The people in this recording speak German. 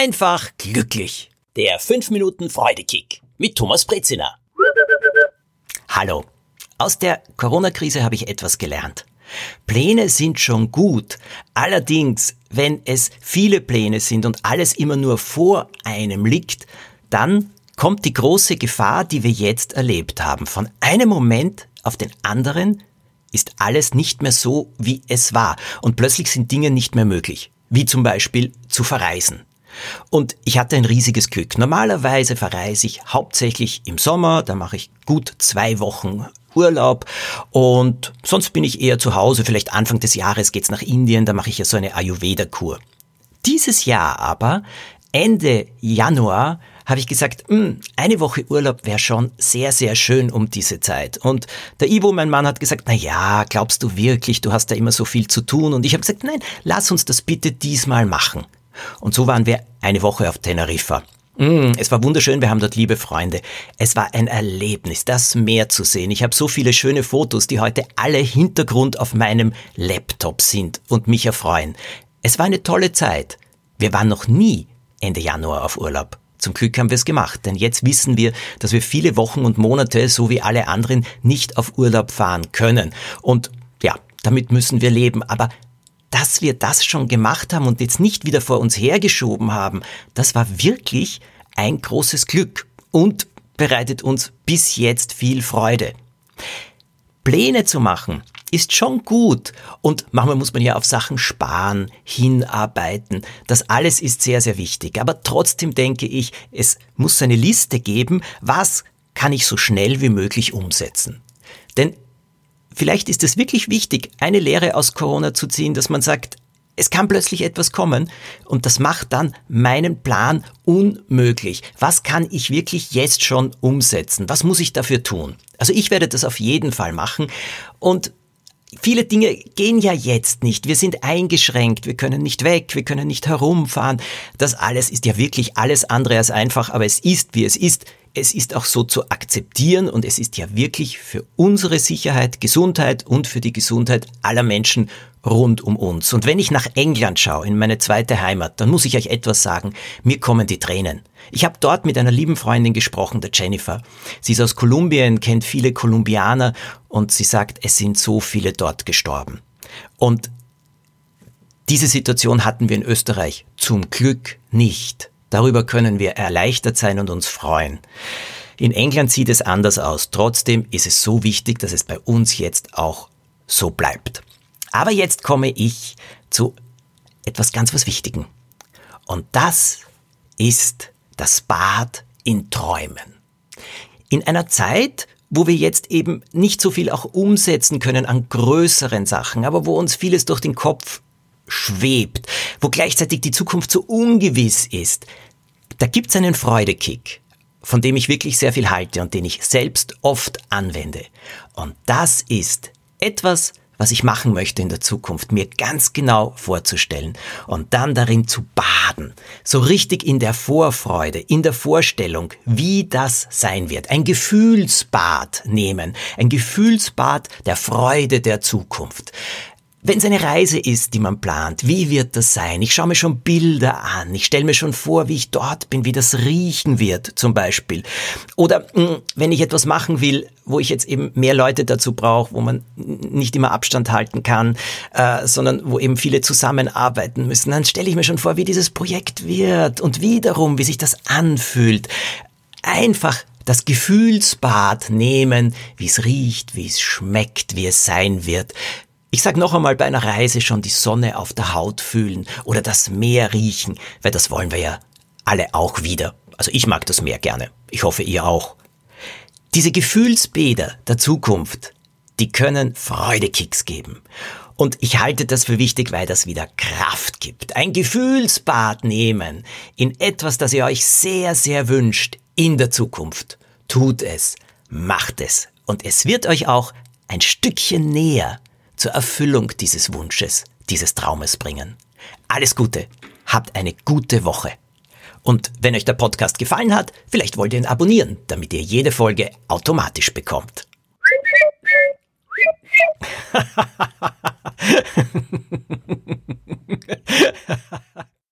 einfach glücklich. Der 5 Minuten Freudekick mit Thomas Brezina. Hallo. Aus der Corona-Krise habe ich etwas gelernt. Pläne sind schon gut. Allerdings, wenn es viele Pläne sind und alles immer nur vor einem liegt, dann kommt die große Gefahr, die wir jetzt erlebt haben. Von einem Moment auf den anderen ist alles nicht mehr so, wie es war. Und plötzlich sind Dinge nicht mehr möglich. Wie zum Beispiel zu verreisen. Und ich hatte ein riesiges Glück. Normalerweise verreise ich hauptsächlich im Sommer, da mache ich gut zwei Wochen Urlaub und sonst bin ich eher zu Hause. Vielleicht Anfang des Jahres geht's nach Indien, da mache ich ja so eine Ayurveda-Kur. Dieses Jahr aber, Ende Januar, habe ich gesagt, hm, eine Woche Urlaub wäre schon sehr, sehr schön um diese Zeit. Und der Ivo, mein Mann, hat gesagt, na ja, glaubst du wirklich, du hast da immer so viel zu tun? Und ich habe gesagt, nein, lass uns das bitte diesmal machen. Und so waren wir eine Woche auf Teneriffa. Mm, es war wunderschön, wir haben dort liebe Freunde. Es war ein Erlebnis, das Meer zu sehen. Ich habe so viele schöne Fotos, die heute alle Hintergrund auf meinem Laptop sind und mich erfreuen. Es war eine tolle Zeit. Wir waren noch nie Ende Januar auf Urlaub. Zum Glück haben wir es gemacht, denn jetzt wissen wir, dass wir viele Wochen und Monate, so wie alle anderen, nicht auf Urlaub fahren können. Und ja, damit müssen wir leben. Aber dass wir das schon gemacht haben und jetzt nicht wieder vor uns hergeschoben haben, das war wirklich ein großes Glück und bereitet uns bis jetzt viel Freude. Pläne zu machen ist schon gut und manchmal muss man ja auf Sachen sparen, hinarbeiten. Das alles ist sehr, sehr wichtig. Aber trotzdem denke ich, es muss eine Liste geben, was kann ich so schnell wie möglich umsetzen. Denn vielleicht ist es wirklich wichtig, eine Lehre aus Corona zu ziehen, dass man sagt, es kann plötzlich etwas kommen und das macht dann meinen Plan unmöglich. Was kann ich wirklich jetzt schon umsetzen? Was muss ich dafür tun? Also ich werde das auf jeden Fall machen und Viele Dinge gehen ja jetzt nicht. Wir sind eingeschränkt, wir können nicht weg, wir können nicht herumfahren. Das alles ist ja wirklich alles andere als einfach, aber es ist, wie es ist es ist auch so zu akzeptieren und es ist ja wirklich für unsere Sicherheit, Gesundheit und für die Gesundheit aller Menschen rund um uns. Und wenn ich nach England schaue, in meine zweite Heimat, dann muss ich euch etwas sagen, mir kommen die Tränen. Ich habe dort mit einer lieben Freundin gesprochen, der Jennifer. Sie ist aus Kolumbien, kennt viele Kolumbianer und sie sagt, es sind so viele dort gestorben. Und diese Situation hatten wir in Österreich zum Glück nicht. Darüber können wir erleichtert sein und uns freuen. In England sieht es anders aus. Trotzdem ist es so wichtig, dass es bei uns jetzt auch so bleibt. Aber jetzt komme ich zu etwas ganz was Wichtigen. Und das ist das Bad in Träumen. In einer Zeit, wo wir jetzt eben nicht so viel auch umsetzen können an größeren Sachen, aber wo uns vieles durch den Kopf schwebt, wo gleichzeitig die Zukunft so ungewiss ist, da gibt's einen Freudekick, von dem ich wirklich sehr viel halte und den ich selbst oft anwende. Und das ist etwas, was ich machen möchte in der Zukunft, mir ganz genau vorzustellen und dann darin zu baden, so richtig in der Vorfreude, in der Vorstellung, wie das sein wird. Ein Gefühlsbad nehmen, ein Gefühlsbad der Freude der Zukunft. Wenn es eine Reise ist, die man plant, wie wird das sein? Ich schaue mir schon Bilder an, ich stelle mir schon vor, wie ich dort bin, wie das riechen wird zum Beispiel. Oder mh, hm, wenn ich etwas machen will, wo ich jetzt eben mehr Leute dazu brauche, wo man nicht immer Abstand halten kann, äh, sondern wo eben viele zusammenarbeiten müssen, dann stelle ich mir schon vor, wie dieses Projekt wird und wiederum, wie sich das anfühlt. Einfach das Gefühlsbad nehmen, wie es riecht, wie es schmeckt, wie es sein wird. Ich sag noch einmal bei einer Reise schon die Sonne auf der Haut fühlen oder das Meer riechen, weil das wollen wir ja alle auch wieder. Also ich mag das Meer gerne. Ich hoffe ihr auch. Diese Gefühlsbäder der Zukunft, die können Freudekicks geben. Und ich halte das für wichtig, weil das wieder Kraft gibt. Ein Gefühlsbad nehmen in etwas, das ihr euch sehr, sehr wünscht in der Zukunft. Tut es, macht es. Und es wird euch auch ein Stückchen näher zur Erfüllung dieses Wunsches, dieses Traumes bringen. Alles Gute, habt eine gute Woche. Und wenn euch der Podcast gefallen hat, vielleicht wollt ihr ihn abonnieren, damit ihr jede Folge automatisch bekommt.